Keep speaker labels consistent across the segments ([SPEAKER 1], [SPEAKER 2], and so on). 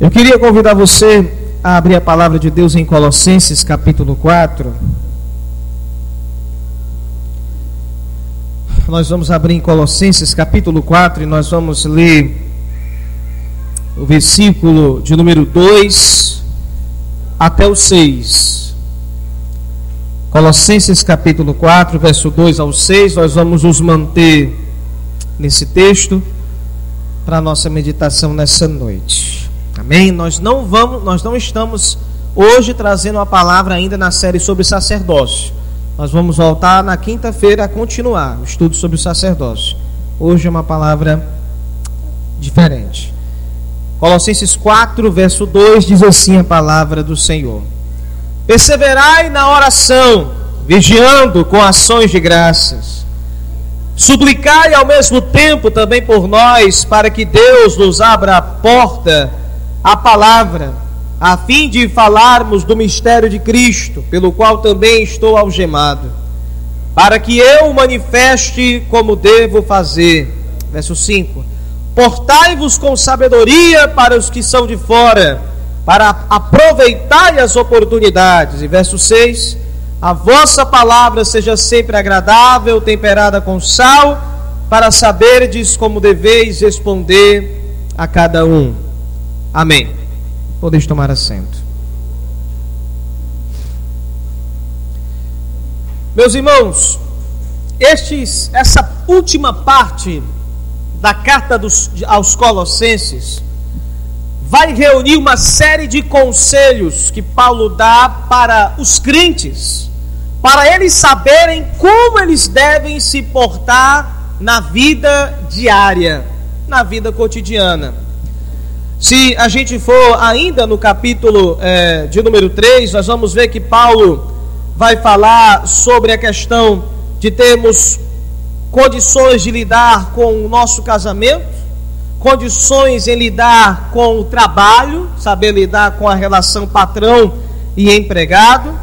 [SPEAKER 1] Eu queria convidar você a abrir a palavra de Deus em Colossenses capítulo 4. Nós vamos abrir em Colossenses capítulo 4 e nós vamos ler o versículo de número 2 até o 6. Colossenses capítulo 4, verso 2 ao 6, nós vamos nos manter nesse texto para a nossa meditação nessa noite. Amém? Nós não vamos, nós não estamos hoje trazendo uma palavra ainda na série sobre sacerdócio. Nós vamos voltar na quinta-feira a continuar o estudo sobre o sacerdócio. Hoje é uma palavra diferente. Colossenses 4, verso 2 diz assim a palavra do Senhor: Perseverai na oração, vigiando com ações de graças. Suplicai ao mesmo tempo também por nós, para que Deus nos abra a porta a palavra, a fim de falarmos do mistério de Cristo, pelo qual também estou algemado, para que eu manifeste como devo fazer. Verso 5: Portai-vos com sabedoria para os que são de fora, para aproveitar as oportunidades. E verso 6: A vossa palavra seja sempre agradável, temperada com sal, para saberdes como deveis responder a cada um. Amém. Podeis tomar assento. Meus irmãos, estes, essa última parte da carta dos, aos Colossenses vai reunir uma série de conselhos que Paulo dá para os crentes, para eles saberem como eles devem se portar na vida diária, na vida cotidiana. Se a gente for ainda no capítulo é, de número 3, nós vamos ver que Paulo vai falar sobre a questão de termos condições de lidar com o nosso casamento, condições em lidar com o trabalho, saber lidar com a relação patrão e empregado.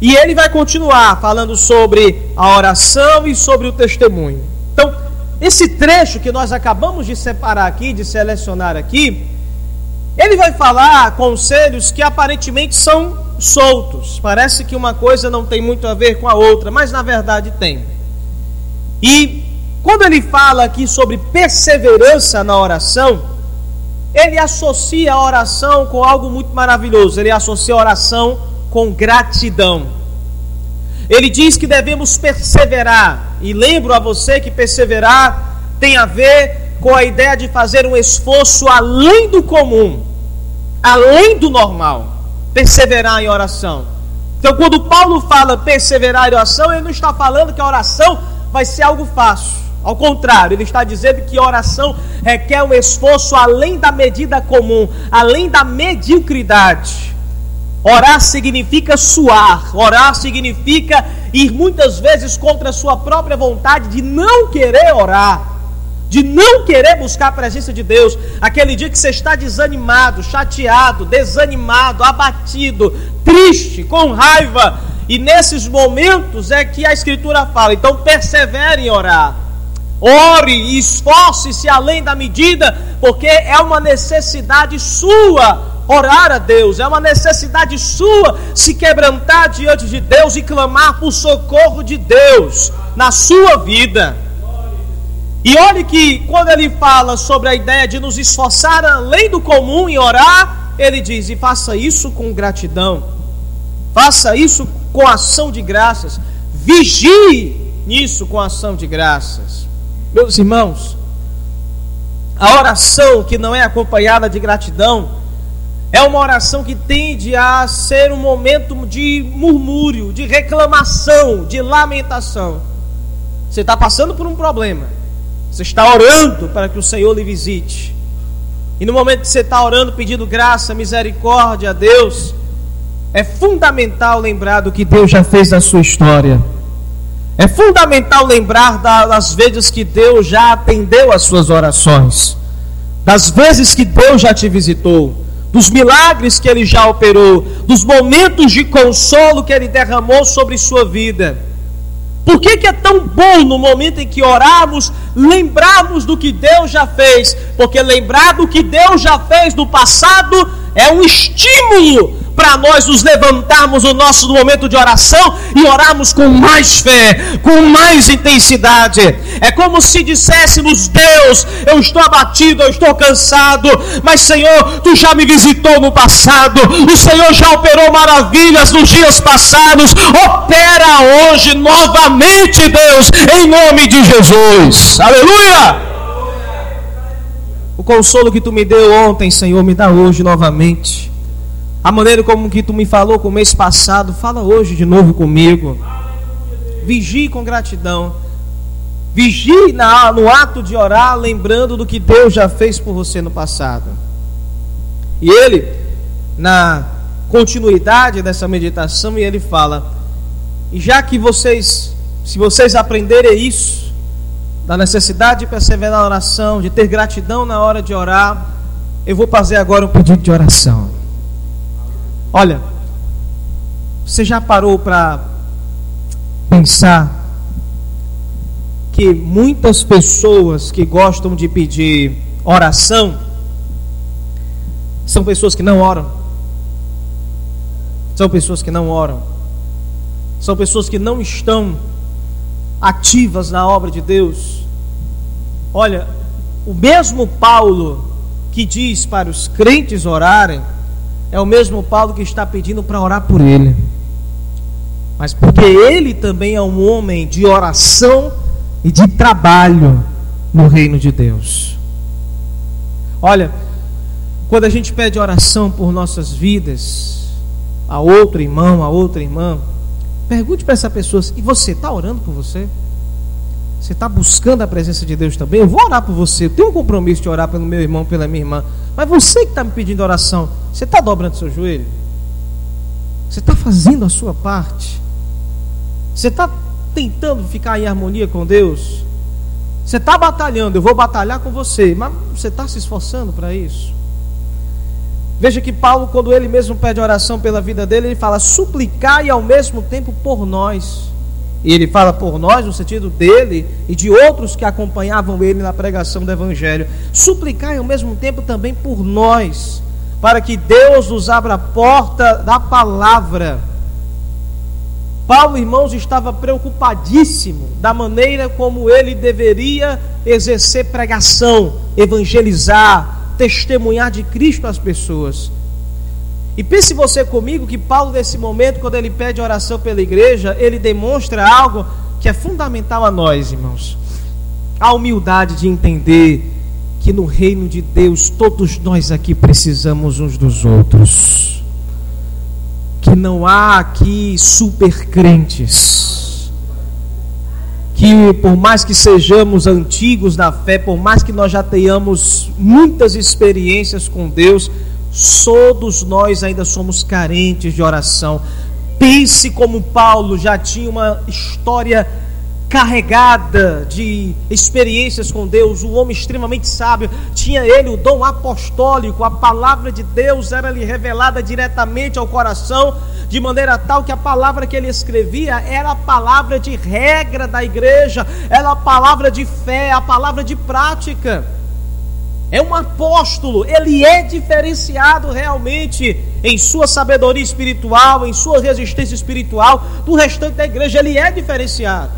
[SPEAKER 1] E ele vai continuar falando sobre a oração e sobre o testemunho. Então, esse trecho que nós acabamos de separar aqui, de selecionar aqui, ele vai falar conselhos que aparentemente são soltos. Parece que uma coisa não tem muito a ver com a outra, mas na verdade tem. E quando ele fala aqui sobre perseverança na oração, ele associa a oração com algo muito maravilhoso. Ele associa a oração com gratidão. Ele diz que devemos perseverar. E lembro a você que perseverar tem a ver com a ideia de fazer um esforço além do comum além do normal, perseverar em oração. Então, quando Paulo fala perseverar em oração, ele não está falando que a oração vai ser algo fácil. Ao contrário, ele está dizendo que oração requer um esforço além da medida comum, além da mediocridade. Orar significa suar, orar significa ir muitas vezes contra a sua própria vontade de não querer orar de não querer buscar a presença de Deus, aquele dia que você está desanimado, chateado, desanimado, abatido, triste, com raiva, e nesses momentos é que a Escritura fala, então persevere em orar. Ore e esforce-se além da medida, porque é uma necessidade sua orar a Deus, é uma necessidade sua se quebrantar diante de Deus e clamar por socorro de Deus na sua vida. E olhe que quando ele fala sobre a ideia de nos esforçar além do comum em orar, ele diz: e faça isso com gratidão, faça isso com ação de graças, vigie nisso com ação de graças. Meus irmãos, a oração que não é acompanhada de gratidão é uma oração que tende a ser um momento de murmúrio, de reclamação, de lamentação. Você está passando por um problema. Você está orando para que o Senhor lhe visite. E no momento que você está orando, pedindo graça, misericórdia a Deus, é fundamental lembrar do que Deus já fez na sua história. É fundamental lembrar das vezes que Deus já atendeu as suas orações, das vezes que Deus já te visitou, dos milagres que Ele já operou, dos momentos de consolo que Ele derramou sobre sua vida. Por que, que é tão bom no momento em que oramos lembrarmos do que Deus já fez? Porque lembrar do que Deus já fez no passado é um estímulo para nós nos levantarmos no nosso momento de oração e orarmos com mais fé, com mais intensidade. É como se disséssemos: Deus, eu estou abatido, eu estou cansado, mas Senhor, tu já me visitou no passado, o Senhor já operou maravilhas nos dias passados, opera hoje novamente, Deus, em nome de Jesus. Aleluia! O consolo que tu me deu ontem, Senhor, me dá hoje novamente. A maneira como que tu me falou com o mês passado, fala hoje de novo comigo. Vigie com gratidão. Vigie na, no ato de orar, lembrando do que Deus já fez por você no passado. E ele, na continuidade dessa meditação, ele fala: E já que vocês, se vocês aprenderem isso, da necessidade de perseverar na oração, de ter gratidão na hora de orar, eu vou fazer agora um pedido de oração. Olha, você já parou para pensar que muitas pessoas que gostam de pedir oração são pessoas que não oram? São pessoas que não oram. São pessoas que não estão ativas na obra de Deus. Olha, o mesmo Paulo que diz para os crentes orarem, é o mesmo Paulo que está pedindo para orar por ele. Mas porque ele também é um homem de oração e de trabalho no reino de Deus. Olha, quando a gente pede oração por nossas vidas, a outro irmão, a outra irmã, pergunte para essa pessoa: e você está orando por você? Você está buscando a presença de Deus também? Eu vou orar por você. Eu tenho um compromisso de orar pelo meu irmão, pela minha irmã. Mas você que está me pedindo oração, você está dobrando seu joelho? Você está fazendo a sua parte? Você está tentando ficar em harmonia com Deus? Você está batalhando, eu vou batalhar com você, mas você está se esforçando para isso? Veja que Paulo, quando ele mesmo pede oração pela vida dele, ele fala suplicar e ao mesmo tempo por nós. E ele fala por nós, no sentido dele e de outros que acompanhavam ele na pregação do Evangelho. Suplicar e ao mesmo tempo também por nós, para que Deus nos abra a porta da palavra. Paulo, irmãos, estava preocupadíssimo da maneira como ele deveria exercer pregação, evangelizar, testemunhar de Cristo às pessoas. E pense você comigo que Paulo, nesse momento, quando ele pede oração pela igreja, ele demonstra algo que é fundamental a nós, irmãos. A humildade de entender que no reino de Deus todos nós aqui precisamos uns dos outros. Que não há aqui super crentes. Que por mais que sejamos antigos na fé, por mais que nós já tenhamos muitas experiências com Deus, Todos nós ainda somos carentes de oração. Pense como Paulo já tinha uma história carregada de experiências com Deus, um homem extremamente sábio, tinha ele o dom apostólico, a palavra de Deus era lhe revelada diretamente ao coração, de maneira tal que a palavra que ele escrevia era a palavra de regra da igreja, era a palavra de fé, a palavra de prática é um apóstolo, ele é diferenciado realmente em sua sabedoria espiritual, em sua resistência espiritual do restante da igreja, ele é diferenciado.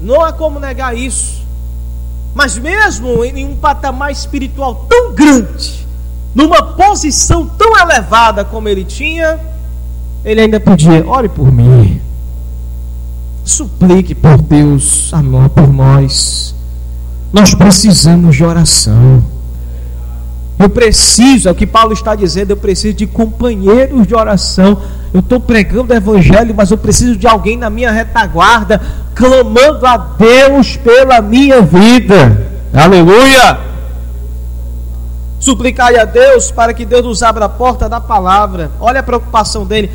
[SPEAKER 1] Não há como negar isso. Mas mesmo em um patamar espiritual tão grande, numa posição tão elevada como ele tinha, ele ainda podia, ore por mim. Suplique por Deus, amor por nós. Nós precisamos de oração. Eu preciso, é o que Paulo está dizendo, eu preciso de companheiros de oração. Eu estou pregando o evangelho, mas eu preciso de alguém na minha retaguarda, clamando a Deus pela minha vida. Aleluia! Suplicai a Deus para que Deus nos abra a porta da palavra. Olha a preocupação dele.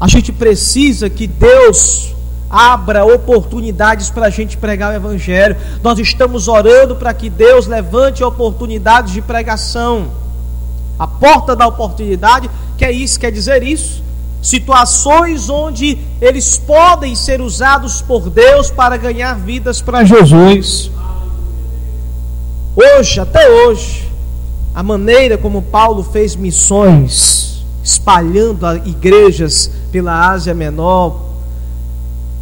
[SPEAKER 1] A gente precisa que Deus abra oportunidades para a gente pregar o Evangelho. Nós estamos orando para que Deus levante oportunidades de pregação. A porta da oportunidade, que é isso, quer dizer isso. situações onde eles podem ser usados por Deus para ganhar vidas para Jesus. Hoje, até hoje, a maneira como Paulo fez missões, espalhando igrejas pela Ásia Menor,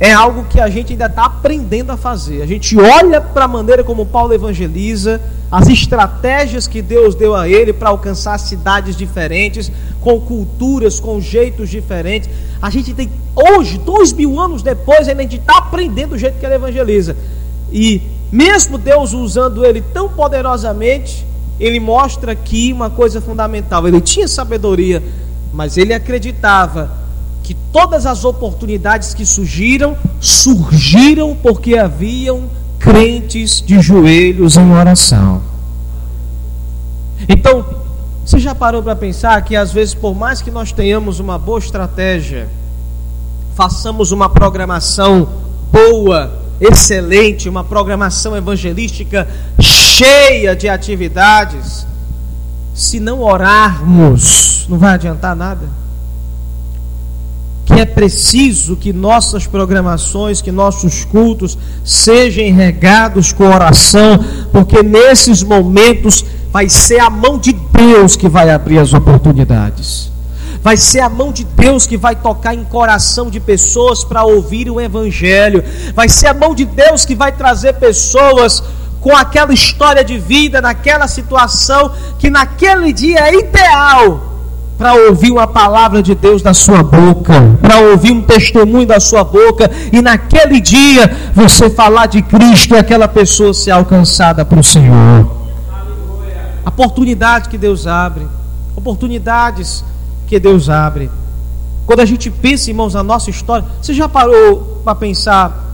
[SPEAKER 1] é algo que a gente ainda está aprendendo a fazer. A gente olha para a maneira como Paulo evangeliza, as estratégias que Deus deu a ele para alcançar cidades diferentes, com culturas, com jeitos diferentes. A gente tem, hoje, dois mil anos depois, a gente está aprendendo o jeito que ele evangeliza. E mesmo Deus usando ele tão poderosamente, ele mostra aqui uma coisa fundamental. Ele tinha sabedoria, mas ele acreditava que todas as oportunidades que surgiram, surgiram porque haviam crentes de joelhos em oração. Então, você já parou para pensar que às vezes, por mais que nós tenhamos uma boa estratégia, façamos uma programação boa, excelente, uma programação evangelística cheia de atividades, se não orarmos, não vai adiantar nada. Que é preciso que nossas programações, que nossos cultos sejam regados com oração, porque nesses momentos vai ser a mão de Deus que vai abrir as oportunidades. Vai ser a mão de Deus que vai tocar em coração de pessoas para ouvir o Evangelho. Vai ser a mão de Deus que vai trazer pessoas com aquela história de vida, naquela situação que naquele dia é ideal para ouvir uma palavra de Deus da sua boca, para ouvir um testemunho da sua boca e naquele dia você falar de Cristo e aquela pessoa ser alcançada para o Senhor. Oportunidade que Deus abre, oportunidades que Deus abre. Quando a gente pensa, irmãos, na nossa história, você já parou para pensar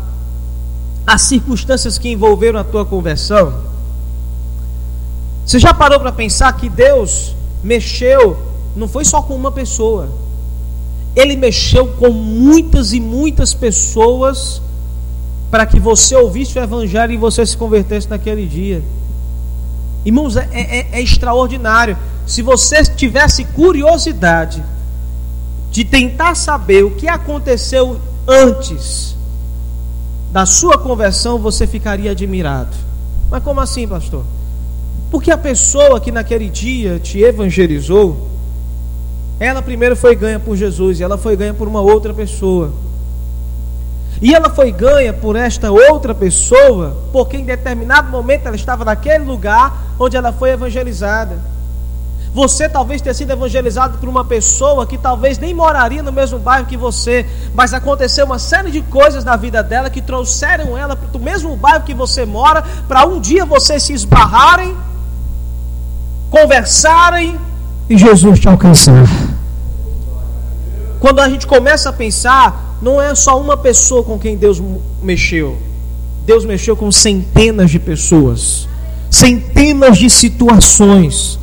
[SPEAKER 1] as circunstâncias que envolveram a tua conversão? Você já parou para pensar que Deus mexeu, não foi só com uma pessoa, Ele mexeu com muitas e muitas pessoas para que você ouvisse o Evangelho e você se convertesse naquele dia. Irmãos, é, é, é extraordinário se você tivesse curiosidade de tentar saber o que aconteceu antes da sua conversão, você ficaria admirado. Mas como assim, pastor? Porque a pessoa que naquele dia te evangelizou, ela primeiro foi ganha por Jesus e ela foi ganha por uma outra pessoa. E ela foi ganha por esta outra pessoa, porque em determinado momento ela estava naquele lugar onde ela foi evangelizada. Você talvez tenha sido evangelizado por uma pessoa que talvez nem moraria no mesmo bairro que você, mas aconteceu uma série de coisas na vida dela que trouxeram ela para o mesmo bairro que você mora, para um dia vocês se esbarrarem, conversarem e Jesus te alcançar. Quando a gente começa a pensar, não é só uma pessoa com quem Deus mexeu. Deus mexeu com centenas de pessoas, centenas de situações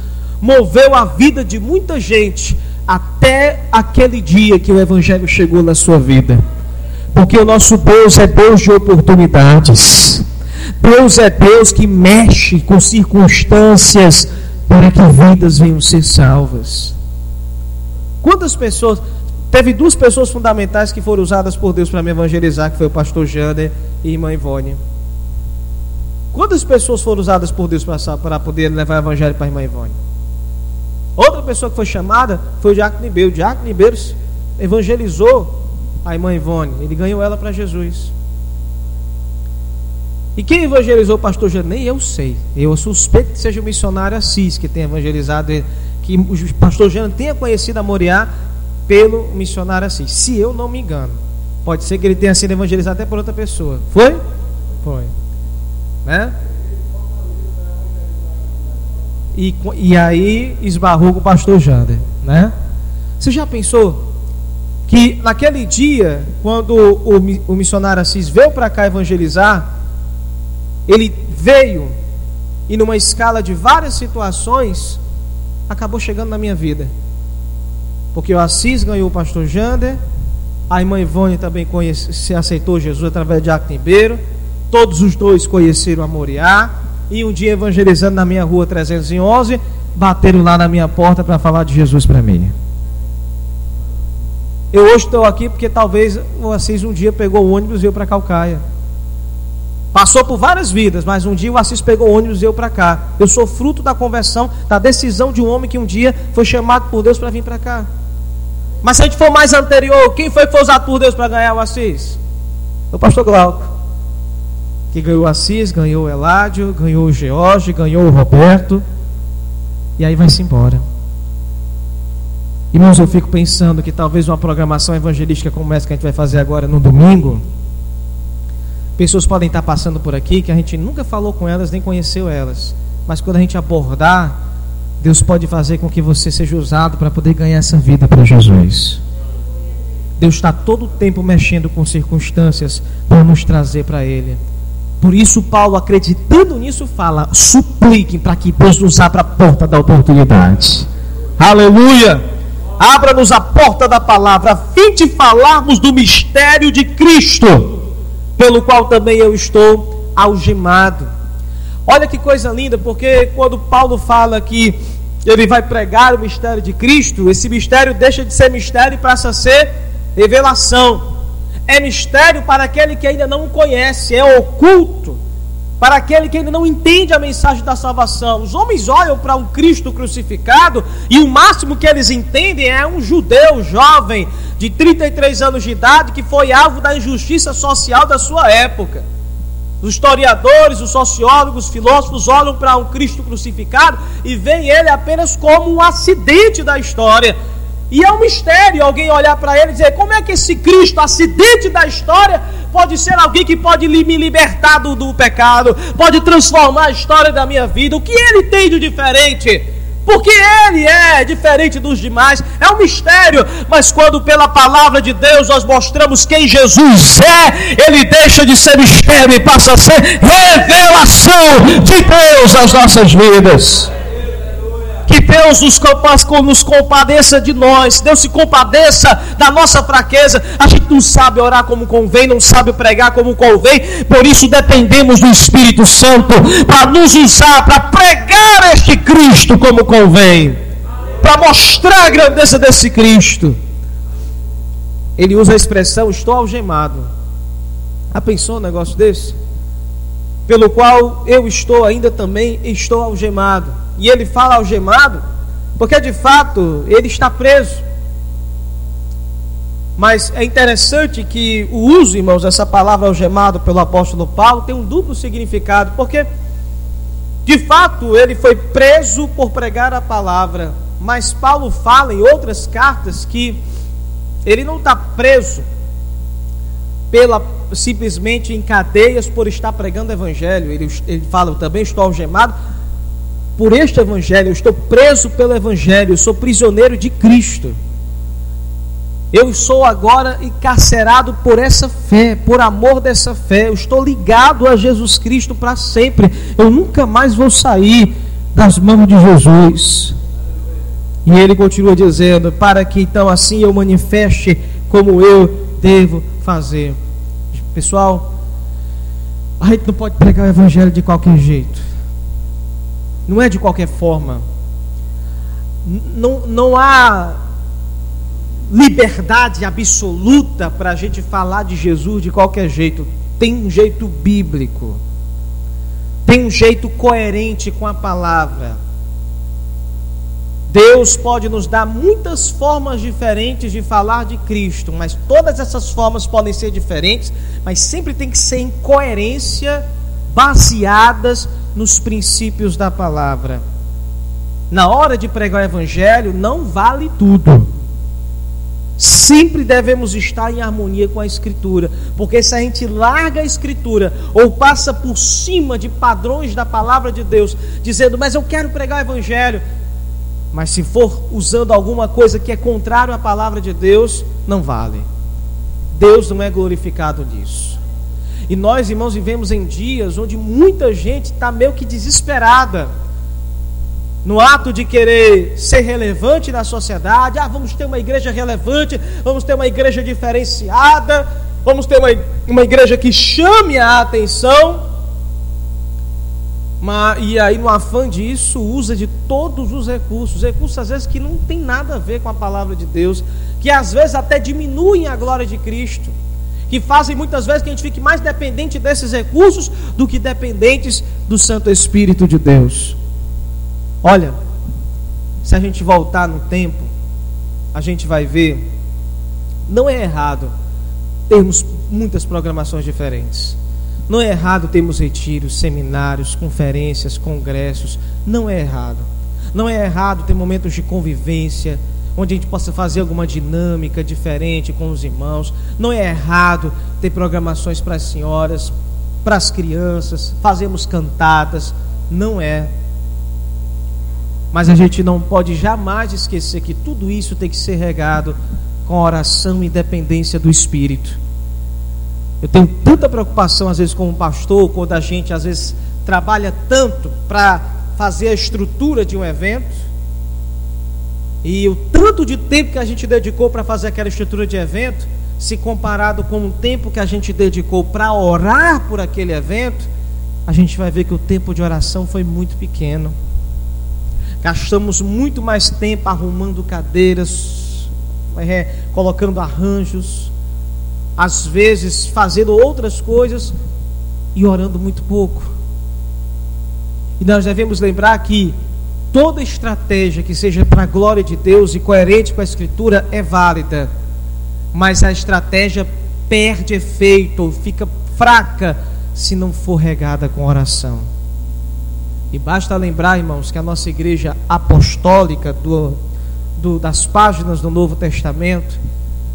[SPEAKER 1] moveu a vida de muita gente até aquele dia que o Evangelho chegou na sua vida. Porque o nosso Deus é Deus de oportunidades. Deus é Deus que mexe com circunstâncias para que vidas venham ser salvas. Quantas pessoas. Teve duas pessoas fundamentais que foram usadas por Deus para me evangelizar, que foi o pastor Jander e a irmã Ivone. Quantas pessoas foram usadas por Deus para poder levar o evangelho para a irmã Ivone? Outra pessoa que foi chamada foi o Diácono Nibeiro. O Diácono Nibeiro evangelizou a irmã Ivone. Ele ganhou ela para Jesus. E quem evangelizou o pastor Jânio? Nem eu sei. Eu suspeito que seja o missionário Assis que tenha evangelizado ele, que o pastor Jânio tenha conhecido a Moriá pelo missionário Assis. Se eu não me engano. Pode ser que ele tenha sido evangelizado até por outra pessoa. Foi? Foi. Né? e, e aí esbarrou com o pastor Jander, né? Você já pensou que naquele dia, quando o, o missionário Assis veio para cá evangelizar, ele veio e numa escala de várias situações, acabou chegando na minha vida. Porque o Assis ganhou o pastor Jander, a irmã Ivone também conhece, se aceitou Jesus através de Actimbeiro, todos os dois conheceram a Moriá, e um dia evangelizando na minha rua 311, bateram lá na minha porta para falar de Jesus para mim. Eu hoje estou aqui porque talvez vocês um dia pegou o ônibus e veio para Calcaia. Passou por várias vidas, mas um dia o Assis pegou o ônibus e veio para cá. Eu sou fruto da conversão, da decisão de um homem que um dia foi chamado por Deus para vir para cá. Mas se a gente for mais anterior, quem foi que foi usado por Deus para ganhar o Assis? O pastor Glauco. Que ganhou o Assis, ganhou o Eládio, ganhou o George, ganhou o Roberto. E aí vai-se embora. Irmãos, eu fico pensando que talvez uma programação evangelística como essa que a gente vai fazer agora no domingo, pessoas podem estar passando por aqui que a gente nunca falou com elas, nem conheceu elas, mas quando a gente abordar, Deus pode fazer com que você seja usado para poder ganhar essa vida para Jesus. Deus está todo o tempo mexendo com circunstâncias para nos trazer para Ele. Por isso, Paulo, acreditando nisso, fala: supliquem para que Deus nos abra a porta da oportunidade. Aleluia! Abra-nos a porta da palavra, a fim de falarmos do mistério de Cristo, pelo qual também eu estou algemado. Olha que coisa linda, porque quando Paulo fala que ele vai pregar o mistério de Cristo, esse mistério deixa de ser mistério e passa a ser revelação. É mistério para aquele que ainda não o conhece, é oculto para aquele que ainda não entende a mensagem da salvação. Os homens olham para um Cristo crucificado e o máximo que eles entendem é um judeu jovem de 33 anos de idade que foi alvo da injustiça social da sua época. Os historiadores, os sociólogos, os filósofos olham para um Cristo crucificado e veem ele apenas como um acidente da história. E é um mistério alguém olhar para ele e dizer: como é que esse Cristo, acidente da história, pode ser alguém que pode me libertar do, do pecado, pode transformar a história da minha vida? O que ele tem de diferente? Porque ele é diferente dos demais, é um mistério, mas quando pela palavra de Deus nós mostramos quem Jesus é, ele deixa de ser mistério e passa a ser revelação de Deus às nossas vidas. Deus nos, nos compadeça de nós, Deus se compadeça da nossa fraqueza. A gente não sabe orar como convém, não sabe pregar como convém, por isso dependemos do Espírito Santo para nos usar, para pregar este Cristo como convém, para mostrar a grandeza desse Cristo. Ele usa a expressão: Estou algemado. Já pensou um negócio desse? Pelo qual eu estou ainda também, estou algemado e ele fala algemado, porque de fato ele está preso. Mas é interessante que o uso, irmãos, dessa palavra algemado pelo apóstolo Paulo tem um duplo significado, porque de fato ele foi preso por pregar a palavra, mas Paulo fala em outras cartas que ele não está preso pela simplesmente em cadeias por estar pregando o evangelho. Ele, ele fala, também estou algemado por este Evangelho, eu estou preso pelo Evangelho, eu sou prisioneiro de Cristo. Eu sou agora encarcerado por essa fé, por amor dessa fé. Eu estou ligado a Jesus Cristo para sempre. Eu nunca mais vou sair das mãos de Jesus. E ele continua dizendo: para que então assim eu manifeste como eu devo fazer. Pessoal, a gente não pode pregar o Evangelho de qualquer jeito. Não é de qualquer forma. Não, não há liberdade absoluta para a gente falar de Jesus de qualquer jeito. Tem um jeito bíblico. Tem um jeito coerente com a palavra. Deus pode nos dar muitas formas diferentes de falar de Cristo, mas todas essas formas podem ser diferentes, mas sempre tem que ser em coerência, baseadas nos princípios da palavra. Na hora de pregar o evangelho, não vale tudo. Sempre devemos estar em harmonia com a Escritura, porque se a gente larga a Escritura ou passa por cima de padrões da palavra de Deus, dizendo, mas eu quero pregar o Evangelho, mas se for usando alguma coisa que é contrário à palavra de Deus, não vale. Deus não é glorificado nisso. E nós, irmãos, vivemos em dias onde muita gente está meio que desesperada. No ato de querer ser relevante na sociedade, ah, vamos ter uma igreja relevante, vamos ter uma igreja diferenciada, vamos ter uma, uma igreja que chame a atenção. Mas, e aí, no afã disso, usa de todos os recursos, recursos às vezes que não tem nada a ver com a palavra de Deus, que às vezes até diminuem a glória de Cristo, que fazem muitas vezes que a gente fique mais dependente desses recursos do que dependentes do Santo Espírito de Deus. Olha, se a gente voltar no tempo, a gente vai ver, não é errado termos muitas programações diferentes. Não é errado termos retiros, seminários, conferências, congressos. Não é errado. Não é errado ter momentos de convivência, onde a gente possa fazer alguma dinâmica diferente com os irmãos. Não é errado ter programações para as senhoras, para as crianças, fazemos cantadas. Não é. Mas a gente não pode jamais esquecer que tudo isso tem que ser regado com oração e dependência do Espírito. Eu tenho tanta preocupação, às vezes, como pastor, quando a gente, às vezes, trabalha tanto para fazer a estrutura de um evento, e o tanto de tempo que a gente dedicou para fazer aquela estrutura de evento, se comparado com o tempo que a gente dedicou para orar por aquele evento, a gente vai ver que o tempo de oração foi muito pequeno. Gastamos muito mais tempo arrumando cadeiras, é, colocando arranjos, às vezes fazendo outras coisas e orando muito pouco. E nós devemos lembrar que toda estratégia que seja para a glória de Deus e coerente com a Escritura é válida, mas a estratégia perde efeito ou fica fraca se não for regada com oração. E basta lembrar, irmãos, que a nossa igreja apostólica do, do, das páginas do Novo Testamento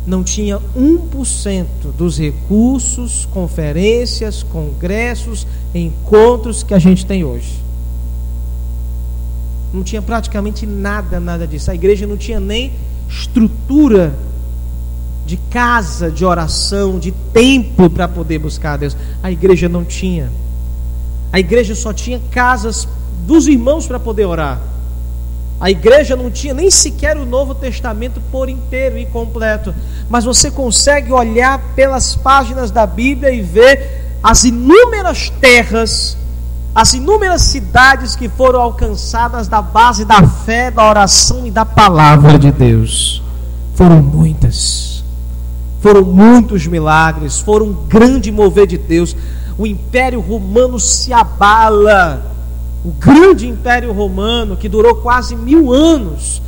[SPEAKER 1] não tinha 1% dos recursos, conferências, congressos, encontros que a gente tem hoje. Não tinha praticamente nada, nada disso. A igreja não tinha nem estrutura de casa de oração, de tempo para poder buscar a Deus. A igreja não tinha. A igreja só tinha casas dos irmãos para poder orar. A igreja não tinha nem sequer o Novo Testamento por inteiro e completo, mas você consegue olhar pelas páginas da Bíblia e ver as inúmeras terras, as inúmeras cidades que foram alcançadas da base da fé, da oração e da palavra de Deus. Foram muitas. Foram muitos milagres, foram um grande mover de Deus. O Império Romano se abala o grande império romano, que durou quase mil anos,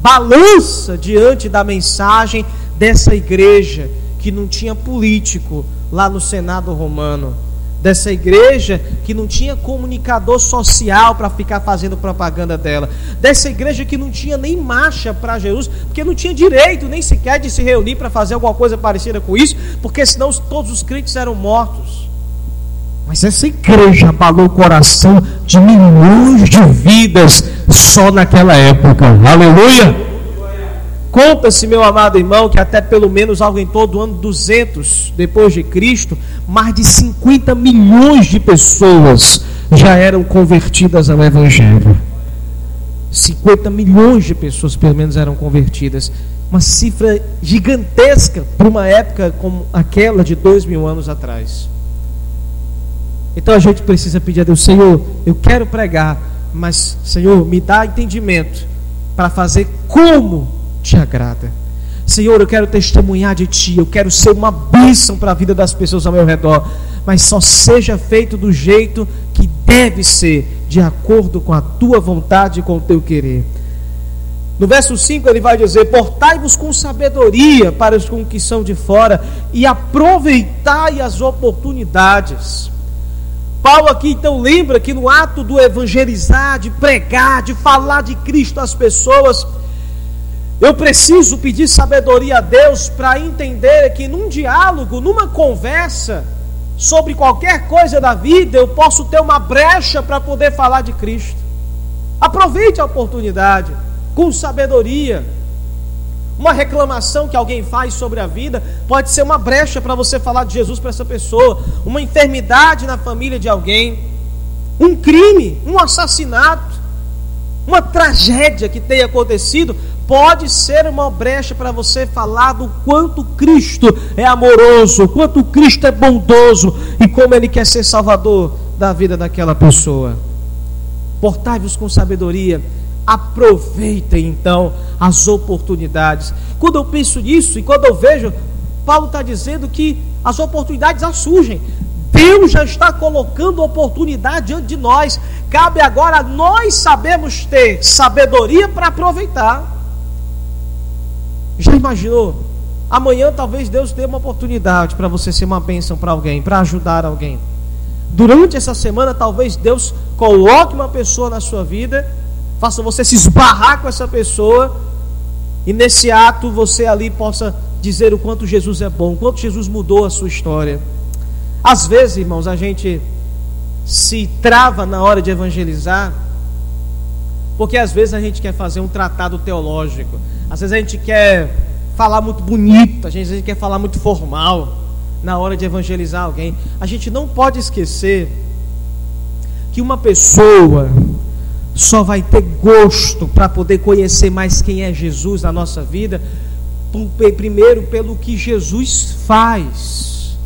[SPEAKER 1] balança diante da mensagem dessa igreja que não tinha político lá no Senado romano, dessa igreja que não tinha comunicador social para ficar fazendo propaganda dela, dessa igreja que não tinha nem marcha para Jesus, porque não tinha direito nem sequer de se reunir para fazer alguma coisa parecida com isso, porque senão todos os crentes eram mortos. Mas essa igreja abalou o coração de milhões de vidas só naquela época. Aleluia! Conta-se, meu amado irmão, que até pelo menos algo em todo o ano 200 depois de Cristo, mais de 50 milhões de pessoas já eram convertidas ao Evangelho. 50 milhões de pessoas, pelo menos, eram convertidas. Uma cifra gigantesca para uma época como aquela de dois mil anos atrás. Então a gente precisa pedir a Deus, Senhor, eu quero pregar, mas Senhor, me dá entendimento para fazer como te agrada. Senhor, eu quero testemunhar de Ti, eu quero ser uma bênção para a vida das pessoas ao meu redor, mas só seja feito do jeito que deve ser, de acordo com a Tua vontade e com o Teu querer. No verso 5 ele vai dizer: Portai-vos com sabedoria para os que são de fora e aproveitai as oportunidades. Paulo aqui então lembra que no ato do evangelizar, de pregar, de falar de Cristo às pessoas, eu preciso pedir sabedoria a Deus para entender que num diálogo, numa conversa sobre qualquer coisa da vida, eu posso ter uma brecha para poder falar de Cristo. Aproveite a oportunidade com sabedoria. Uma reclamação que alguém faz sobre a vida pode ser uma brecha para você falar de Jesus para essa pessoa. Uma enfermidade na família de alguém, um crime, um assassinato, uma tragédia que tenha acontecido, pode ser uma brecha para você falar do quanto Cristo é amoroso, quanto Cristo é bondoso e como Ele quer ser salvador da vida daquela pessoa. Portai-vos com sabedoria, aproveitem então as oportunidades. Quando eu penso nisso e quando eu vejo, Paulo está dizendo que as oportunidades já surgem. Deus já está colocando oportunidade diante de nós. Cabe agora nós sabemos ter sabedoria para aproveitar. Já imaginou? Amanhã talvez Deus dê uma oportunidade para você ser uma bênção para alguém, para ajudar alguém. Durante essa semana, talvez Deus coloque uma pessoa na sua vida, faça você se esbarrar com essa pessoa, e nesse ato você ali possa dizer o quanto Jesus é bom, o quanto Jesus mudou a sua história. Às vezes, irmãos, a gente se trava na hora de evangelizar, porque às vezes a gente quer fazer um tratado teológico, às vezes a gente quer falar muito bonito, às vezes a gente quer falar muito formal na hora de evangelizar alguém. A gente não pode esquecer que uma pessoa só vai ter gosto para poder conhecer mais quem é Jesus na nossa vida, primeiro pelo que Jesus faz.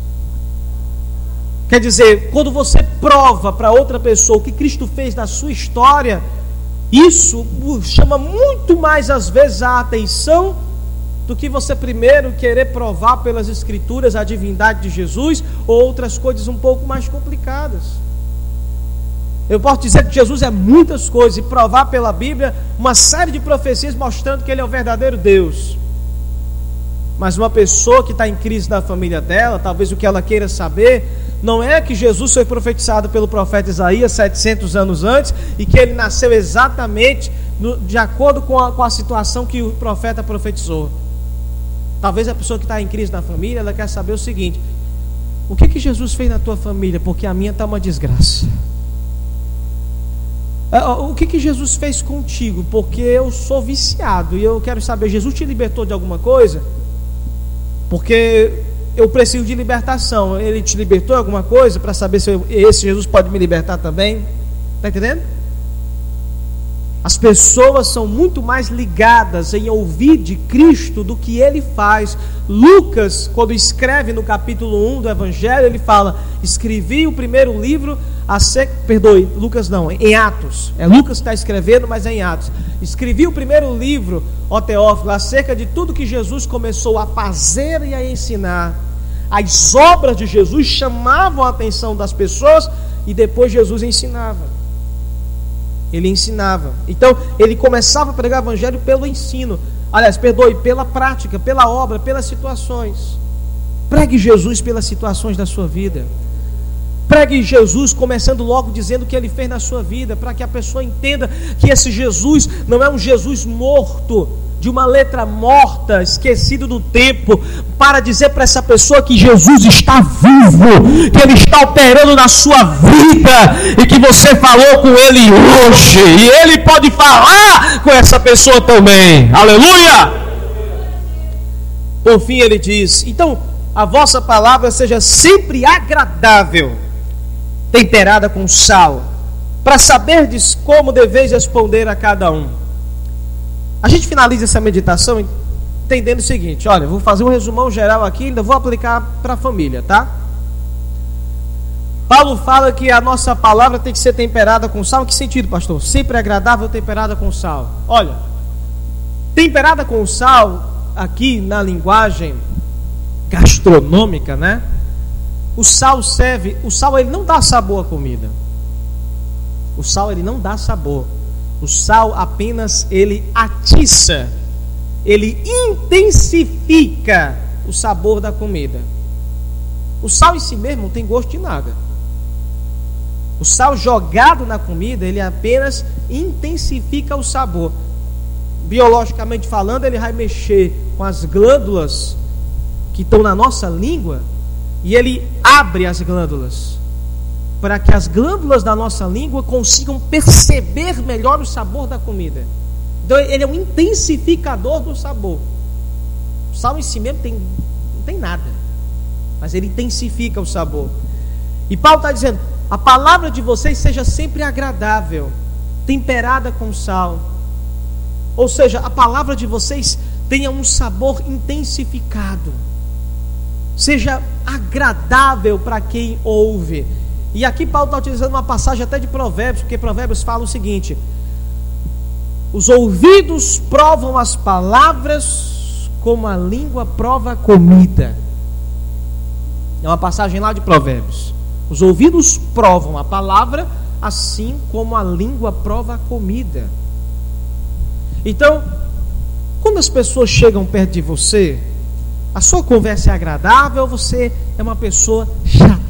[SPEAKER 1] Quer dizer, quando você prova para outra pessoa o que Cristo fez na sua história, isso chama muito mais às vezes a atenção do que você primeiro querer provar pelas Escrituras a divindade de Jesus ou outras coisas um pouco mais complicadas. Eu posso dizer que Jesus é muitas coisas e provar pela Bíblia uma série de profecias mostrando que Ele é o verdadeiro Deus. Mas uma pessoa que está em crise na família dela, talvez o que ela queira saber, não é que Jesus foi profetizado pelo profeta Isaías 700 anos antes e que ele nasceu exatamente no, de acordo com a, com a situação que o profeta profetizou. Talvez a pessoa que está em crise na família, ela quer saber o seguinte: o que, que Jesus fez na tua família? Porque a minha está uma desgraça. É, o que, que Jesus fez contigo? Porque eu sou viciado e eu quero saber: Jesus te libertou de alguma coisa? Porque eu preciso de libertação. Ele te libertou alguma coisa para saber se esse Jesus pode me libertar também? Está entendendo? As pessoas são muito mais ligadas em ouvir de Cristo do que ele faz. Lucas, quando escreve no capítulo 1 do Evangelho, ele fala: Escrevi o primeiro livro, a ser... perdoe, Lucas não, em Atos. É Lucas que está escrevendo, mas é em Atos. Escrevi o primeiro livro, ó Teófilo, acerca de tudo que Jesus começou a fazer e a ensinar. As obras de Jesus chamavam a atenção das pessoas e depois Jesus ensinava ele ensinava. Então, ele começava a pregar o evangelho pelo ensino. Aliás, perdoe, pela prática, pela obra, pelas situações. Pregue Jesus pelas situações da sua vida. Pregue Jesus começando logo dizendo o que ele fez na sua vida, para que a pessoa entenda que esse Jesus não é um Jesus morto, de uma letra morta, esquecido do tempo, para dizer para essa pessoa que Jesus está vivo, que Ele está operando na sua vida e que você falou com Ele hoje e Ele pode falar com essa pessoa também. Aleluia! Por fim, ele diz: então, a vossa palavra seja sempre agradável, temperada com sal, para saberdes como deveis responder a cada um a gente finaliza essa meditação entendendo o seguinte: olha, vou fazer um resumão geral aqui, ainda vou aplicar para a família, tá? Paulo fala que a nossa palavra tem que ser temperada com sal. Que sentido, pastor? Sempre agradável temperada com sal. Olha, temperada com sal, aqui na linguagem gastronômica, né? O sal serve, o sal ele não dá sabor à comida. O sal ele não dá sabor. O sal apenas ele atiça, ele intensifica o sabor da comida. O sal em si mesmo não tem gosto de nada. O sal jogado na comida, ele apenas intensifica o sabor. Biologicamente falando, ele vai mexer com as glândulas que estão na nossa língua e ele abre as glândulas para que as glândulas da nossa língua consigam perceber melhor o sabor da comida. Então, ele é um intensificador do sabor. O sal em si mesmo tem, não tem nada, mas ele intensifica o sabor. E Paulo está dizendo: a palavra de vocês seja sempre agradável, temperada com sal. Ou seja, a palavra de vocês tenha um sabor intensificado, seja agradável para quem ouve. E aqui Paulo está utilizando uma passagem até de Provérbios, porque Provérbios fala o seguinte: Os ouvidos provam as palavras como a língua prova a comida. É uma passagem lá de Provérbios. Os ouvidos provam a palavra, assim como a língua prova a comida. Então, quando as pessoas chegam perto de você, a sua conversa é agradável você é uma pessoa chata?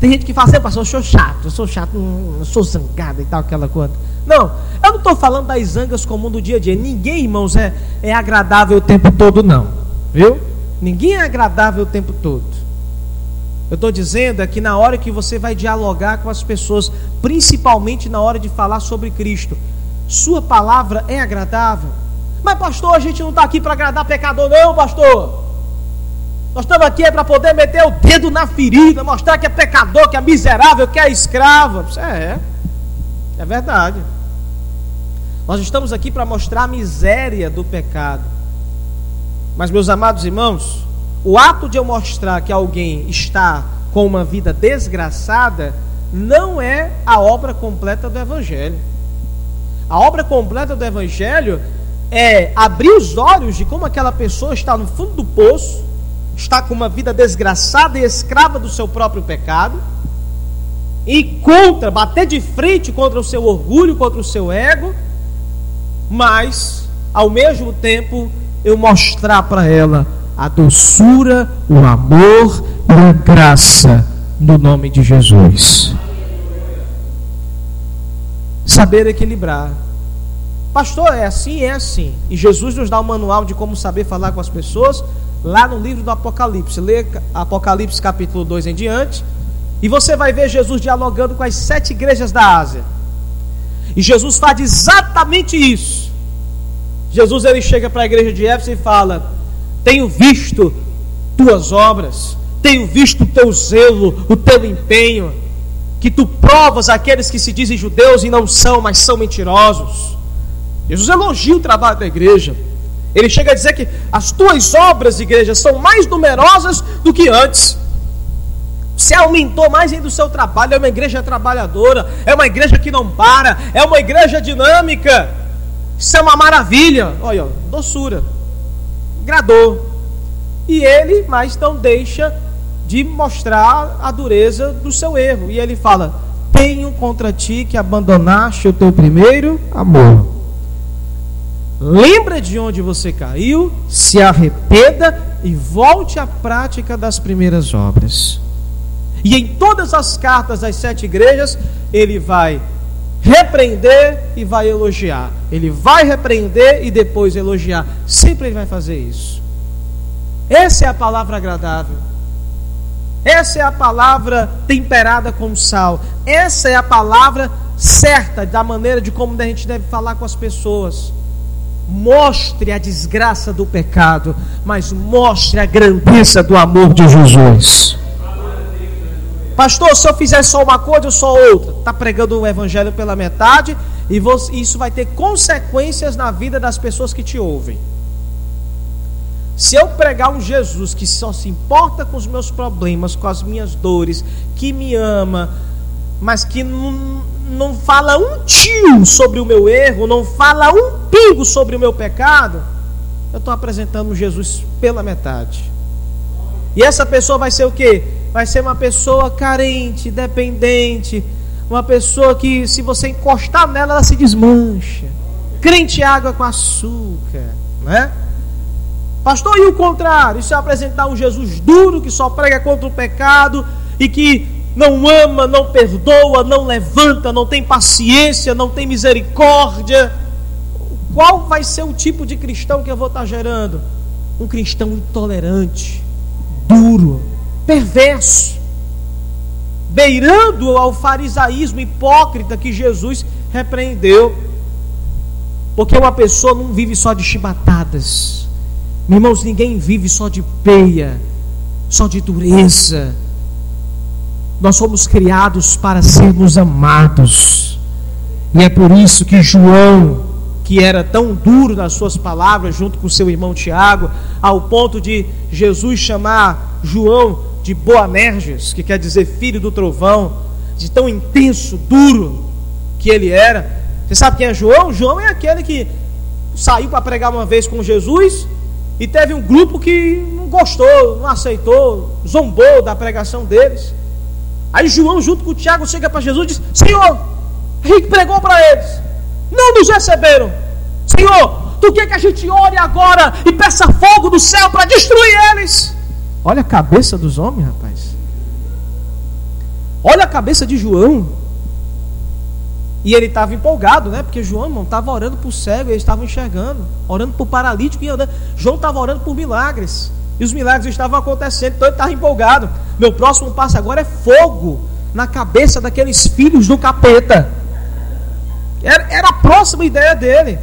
[SPEAKER 1] Tem gente que fala assim, pastor, eu sou chato, eu sou chato, eu sou zangada e tal, aquela coisa. Não, eu não estou falando das zangas comum do dia a dia. Ninguém, irmãos, é, é agradável o tempo todo, não. Viu? Ninguém é agradável o tempo todo. Eu estou dizendo é que na hora que você vai dialogar com as pessoas, principalmente na hora de falar sobre Cristo, sua palavra é agradável. Mas, pastor, a gente não está aqui para agradar pecador, não, pastor. Nós estamos aqui é para poder meter o dedo na ferida, mostrar que é pecador, que é miserável, que é escravo. É, é verdade. Nós estamos aqui para mostrar a miséria do pecado. Mas, meus amados irmãos, o ato de eu mostrar que alguém está com uma vida desgraçada não é a obra completa do Evangelho. A obra completa do Evangelho é abrir os olhos de como aquela pessoa está no fundo do poço, está com uma vida desgraçada e escrava do seu próprio pecado, e contra, bater de frente contra o seu orgulho, contra o seu ego, mas, ao mesmo tempo, eu mostrar para ela a doçura, o amor e a graça no nome de Jesus saber equilibrar. Pastor, é assim, é assim. E Jesus nos dá um manual de como saber falar com as pessoas lá no livro do Apocalipse. Lê Apocalipse capítulo 2 em diante. E você vai ver Jesus dialogando com as sete igrejas da Ásia. E Jesus faz exatamente isso. Jesus ele chega para a igreja de Éfeso e fala: Tenho visto tuas obras, tenho visto o teu zelo, o teu empenho que tu provas aqueles que se dizem judeus e não são, mas são mentirosos. Jesus elogia o trabalho da igreja. Ele chega a dizer que as tuas obras, igreja, são mais numerosas do que antes. Você aumentou mais ainda o seu trabalho. É uma igreja trabalhadora, é uma igreja que não para, é uma igreja dinâmica. Isso é uma maravilha. Olha, doçura, gradou. E ele, mas não deixa de mostrar a dureza do seu erro. E ele fala: Tenho contra ti que abandonaste o teu primeiro amor. Lembra de onde você caiu, se arrependa e volte à prática das primeiras obras. E em todas as cartas das sete igrejas, ele vai repreender e vai elogiar. Ele vai repreender e depois elogiar. Sempre ele vai fazer isso. Essa é a palavra agradável. Essa é a palavra temperada com sal. Essa é a palavra certa da maneira de como a gente deve falar com as pessoas. Mostre a desgraça do pecado, mas mostre a grandeza do amor de Jesus. Pastor, se eu fizer só uma coisa ou só outra, está pregando o evangelho pela metade e isso vai ter consequências na vida das pessoas que te ouvem. Se eu pregar um Jesus que só se importa com os meus problemas, com as minhas dores, que me ama, mas que não, não fala um tio sobre o meu erro, não fala um pingo sobre o meu pecado, eu estou apresentando Jesus pela metade. E essa pessoa vai ser o quê? Vai ser uma pessoa carente, dependente, uma pessoa que, se você encostar nela, ela se desmancha. Crente água com açúcar, né? Pastor, e o contrário? Isso é apresentar um Jesus duro que só prega contra o pecado e que não ama, não perdoa, não levanta, não tem paciência, não tem misericórdia. Qual vai ser o tipo de cristão que eu vou estar gerando? Um cristão intolerante, duro, perverso, beirando ao farisaísmo hipócrita que Jesus repreendeu. Porque uma pessoa não vive só de chibatadas irmãos, ninguém vive só de peia, só de dureza. Nós somos criados para sermos amados. E é por isso que João, que era tão duro nas suas palavras, junto com seu irmão Tiago, ao ponto de Jesus chamar João de Boanerges, que quer dizer filho do trovão, de tão intenso, duro que ele era, Você sabe quem é João? João é aquele que saiu para pregar uma vez com Jesus e teve um grupo que não gostou, não aceitou, zombou da pregação deles. Aí João, junto com o Tiago, chega para Jesus e diz: Senhor, gente pregou para eles, não nos receberam. Senhor, tu quer que a gente ore agora e peça fogo do céu para destruir eles? Olha a cabeça dos homens, rapaz. Olha a cabeça de João. E ele estava empolgado, né? Porque João, estava orando por cego, eles estavam enxergando, orando por paralítico e andando. João estava orando por milagres. E os milagres estavam acontecendo, então ele estava empolgado. Meu próximo passo agora é fogo na cabeça daqueles filhos do capeta. Era, era a próxima ideia dele.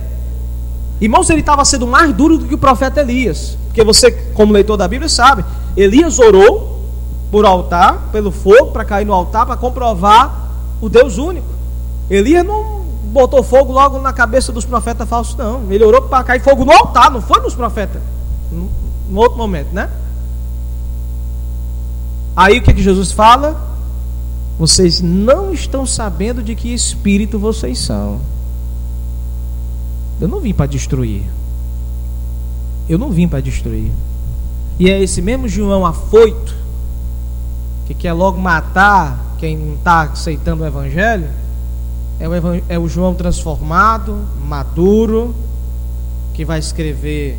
[SPEAKER 1] Irmãos, ele estava sendo mais duro do que o profeta Elias. Porque você, como leitor da Bíblia, sabe. Elias orou por altar, pelo fogo, para cair no altar, para comprovar o Deus único. Elias não botou fogo logo na cabeça dos profetas falsos, não. Ele orou para cair fogo no altar, não foi nos profetas. No outro momento, né? Aí o que, que Jesus fala? Vocês não estão sabendo de que espírito vocês são. Eu não vim para destruir. Eu não vim para destruir. E é esse mesmo João afoito, que quer logo matar quem não está aceitando o Evangelho, é o, é o João transformado, maduro, que vai escrever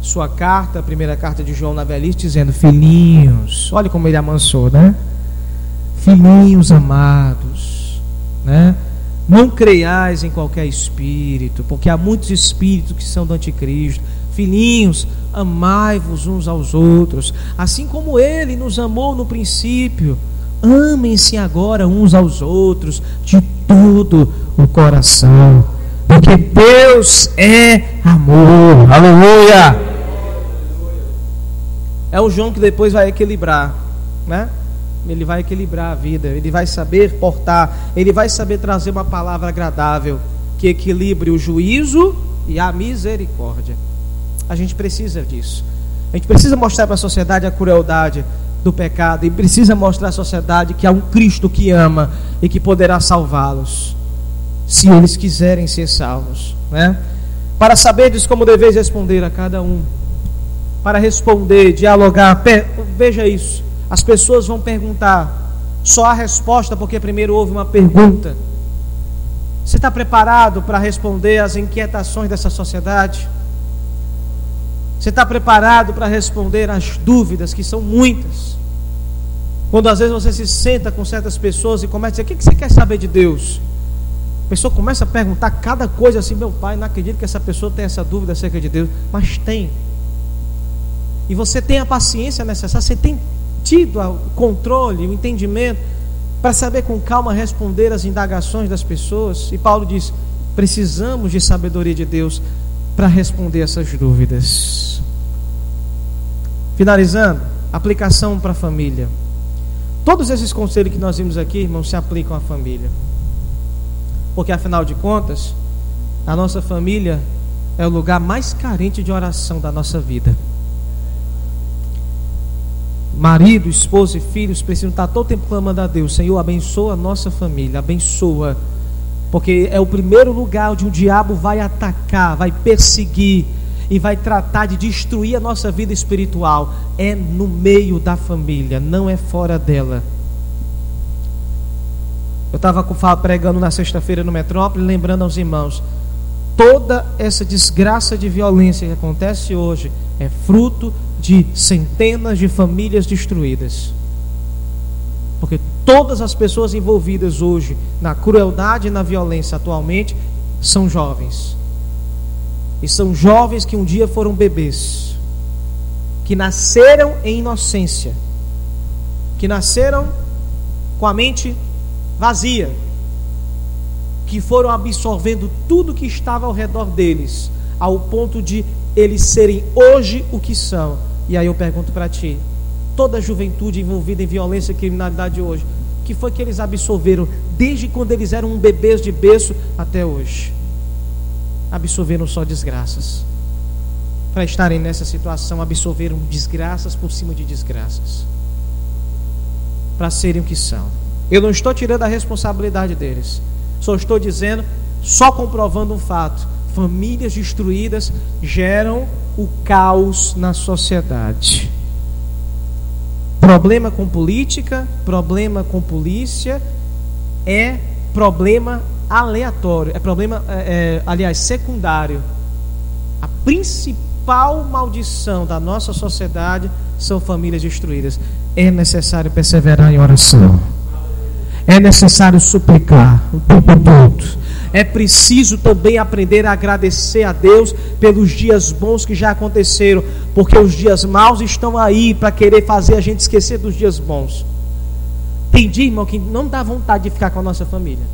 [SPEAKER 1] sua carta, a primeira carta de João na velhice, dizendo: Filhinhos, olha como ele amansou, né? Filhinhos amados, né? Não creiais em qualquer espírito, porque há muitos espíritos que são do anticristo. Filhinhos, amai-vos uns aos outros, assim como ele nos amou no princípio. Amem-se agora uns aos outros de todo o coração, porque Deus é amor. Aleluia! É o João que depois vai equilibrar, né? Ele vai equilibrar a vida, ele vai saber portar, ele vai saber trazer uma palavra agradável que equilibre o juízo e a misericórdia. A gente precisa disso. A gente precisa mostrar para a sociedade a crueldade do pecado e precisa mostrar à sociedade que há um Cristo que ama e que poderá salvá-los, se eles quiserem ser salvos, né? Para saberdes como deveis responder a cada um, para responder, dialogar, veja isso. As pessoas vão perguntar, só a resposta porque primeiro houve uma pergunta. Você está preparado para responder às inquietações dessa sociedade? Você está preparado para responder às dúvidas, que são muitas? Quando às vezes você se senta com certas pessoas e começa a dizer: O que você quer saber de Deus? A pessoa começa a perguntar cada coisa assim: Meu pai, não acredito que essa pessoa tenha essa dúvida acerca de Deus. Mas tem. E você tem a paciência necessária, você tem tido o controle, o entendimento, para saber com calma responder às indagações das pessoas. E Paulo diz: Precisamos de sabedoria de Deus para responder essas dúvidas. Finalizando, aplicação para a família. Todos esses conselhos que nós vimos aqui, irmãos, se aplicam à família. Porque afinal de contas, a nossa família é o lugar mais carente de oração da nossa vida. Marido, esposa e filhos precisam estar todo tempo clamando a Deus: Senhor, abençoa a nossa família, abençoa porque é o primeiro lugar onde o diabo vai atacar, vai perseguir e vai tratar de destruir a nossa vida espiritual. É no meio da família, não é fora dela. Eu estava pregando na sexta-feira no Metrópole, lembrando aos irmãos: toda essa desgraça de violência que acontece hoje é fruto de centenas de famílias destruídas. Porque todas as pessoas envolvidas hoje na crueldade e na violência atualmente são jovens. E são jovens que um dia foram bebês, que nasceram em inocência, que nasceram com a mente vazia, que foram absorvendo tudo que estava ao redor deles, ao ponto de eles serem hoje o que são. E aí eu pergunto para ti: toda a juventude envolvida em violência e criminalidade hoje, que foi que eles absorveram desde quando eles eram bebês de berço até hoje? Absorveram só desgraças. Para estarem nessa situação, absorveram desgraças por cima de desgraças. Para serem o que são. Eu não estou tirando a responsabilidade deles. Só estou dizendo só comprovando um fato: famílias destruídas geram o caos na sociedade. Problema com política, problema com polícia é problema aleatório, é problema, é, é, aliás, secundário. A principal maldição da nossa sociedade são famílias destruídas. É necessário perseverar em oração. É necessário suplicar o tempo todo. É preciso também aprender a agradecer a Deus pelos dias bons que já aconteceram, porque os dias maus estão aí para querer fazer a gente esquecer dos dias bons. Tem dia, irmão, que não dá vontade de ficar com a nossa família.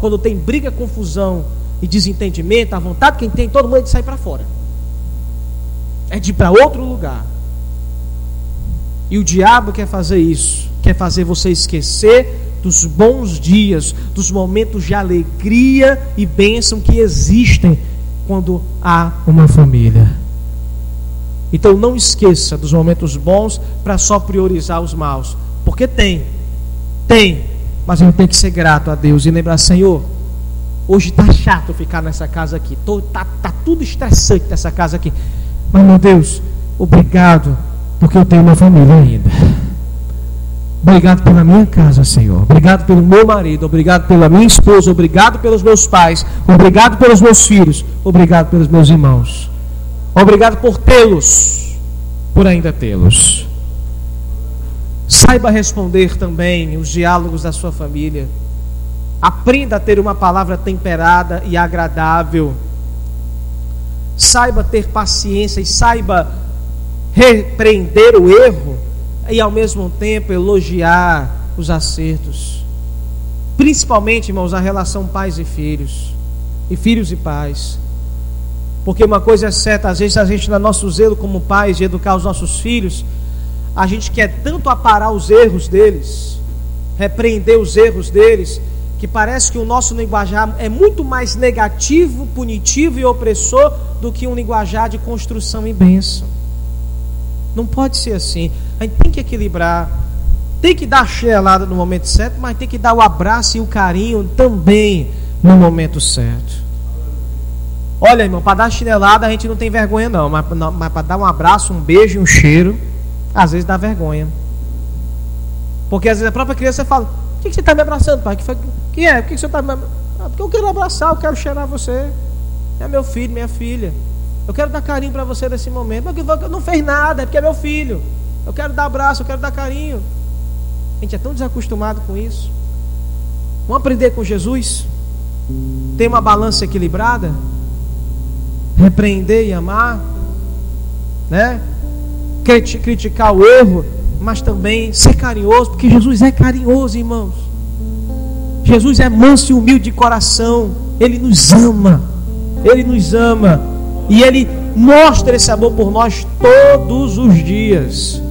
[SPEAKER 1] Quando tem briga, confusão e desentendimento, a vontade quem tem, todo mundo é de sair para fora. É de ir para outro lugar. E o diabo quer fazer isso, quer fazer você esquecer dos bons dias, dos momentos de alegria e bênção que existem quando há uma família. Então não esqueça dos momentos bons para só priorizar os maus, porque tem, tem, mas gente tem que ser grato a Deus e lembrar, Senhor, hoje está chato ficar nessa casa aqui, tô, tá, tá tudo estressante nessa casa aqui, mas meu Deus, obrigado, porque eu tenho uma família ainda. Obrigado pela minha casa, Senhor. Obrigado pelo meu marido. Obrigado pela minha esposa. Obrigado pelos meus pais. Obrigado pelos meus filhos. Obrigado pelos meus irmãos. Obrigado por tê-los, por ainda tê-los. Saiba responder também os diálogos da sua família. Aprenda a ter uma palavra temperada e agradável. Saiba ter paciência e saiba repreender o erro e ao mesmo tempo elogiar os acertos. Principalmente, irmãos, a relação pais e filhos, e filhos e pais. Porque uma coisa é certa, às vezes a gente, no nosso zelo como pais de educar os nossos filhos, a gente quer tanto aparar os erros deles, repreender os erros deles, que parece que o nosso linguajar é muito mais negativo, punitivo e opressor do que um linguajar de construção e bênção. Não pode ser assim. A gente tem que equilibrar. Tem que dar a chinelada no momento certo, mas tem que dar o abraço e o carinho também no momento certo. Olha, irmão, para dar chinelada a gente não tem vergonha, não. Mas, mas para dar um abraço, um beijo e um cheiro, às vezes dá vergonha. Porque às vezes a própria criança fala: O que, que você está me abraçando, pai? Que, foi, que é? O que, que você está me abraçando? Ah, porque eu quero abraçar, eu quero cheirar você. É meu filho, minha filha. Eu quero dar carinho para você nesse momento. Mas não fez nada, é porque é meu filho. Eu quero dar abraço, eu quero dar carinho. A gente é tão desacostumado com isso. Vamos aprender com Jesus? Ter uma balança equilibrada? Repreender e amar? Né? Criticar o erro, mas também ser carinhoso, porque Jesus é carinhoso, irmãos. Jesus é manso e humilde de coração. Ele nos ama. Ele nos ama. E Ele mostra esse amor por nós todos os dias.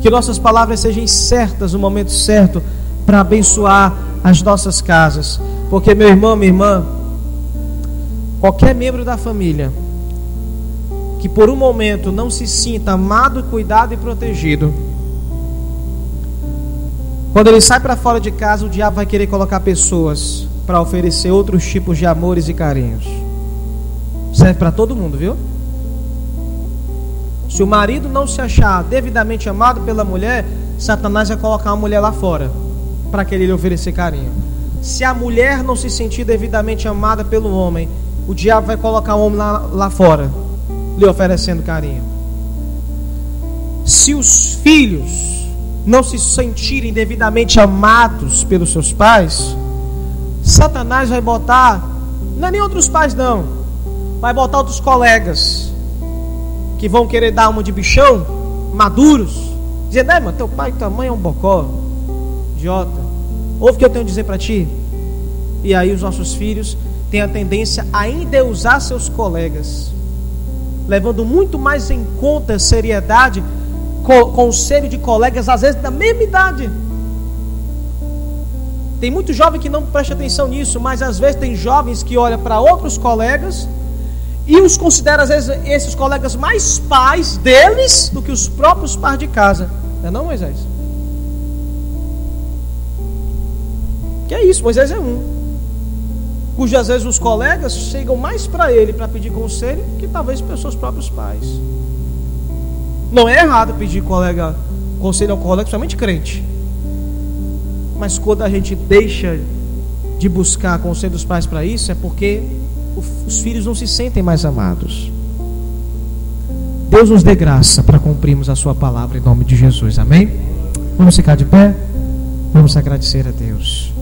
[SPEAKER 1] Que nossas palavras sejam certas no momento certo para abençoar as nossas casas. Porque, meu irmão, minha irmã, qualquer membro da família que por um momento não se sinta amado, cuidado e protegido, quando ele sai para fora de casa, o diabo vai querer colocar pessoas para oferecer outros tipos de amores e carinhos. Serve para todo mundo, viu? Se o marido não se achar devidamente amado pela mulher, Satanás vai colocar a mulher lá fora para que ele lhe oferecer carinho. Se a mulher não se sentir devidamente amada pelo homem, o diabo vai colocar o homem lá, lá fora, lhe oferecendo carinho. Se os filhos não se sentirem devidamente amados pelos seus pais, Satanás vai botar, não é nem outros pais não, vai botar outros colegas que vão querer dar uma de bichão, maduros, dizendo, é, mano, teu pai e tua mãe é um bocó, idiota. Ouve o que eu tenho a dizer para ti? E aí os nossos filhos têm a tendência a endeusar seus colegas, levando muito mais em conta seriedade, conselho de colegas, às vezes da mesma idade. Tem muito jovem que não presta atenção nisso, mas às vezes tem jovens que olham para outros colegas e os considera, às vezes, esses colegas mais pais deles do que os próprios pais de casa. Não é não, Moisés? Que é isso, Moisés é um. cujas vezes os colegas chegam mais para ele para pedir conselho que talvez para seus próprios pais. Não é errado pedir colega, conselho ao colega, principalmente crente. Mas quando a gente deixa de buscar conselho dos pais para isso, é porque os filhos não se sentem mais amados. Deus nos dê graça para cumprirmos a Sua palavra em nome de Jesus. Amém? Vamos ficar de pé? Vamos agradecer a Deus.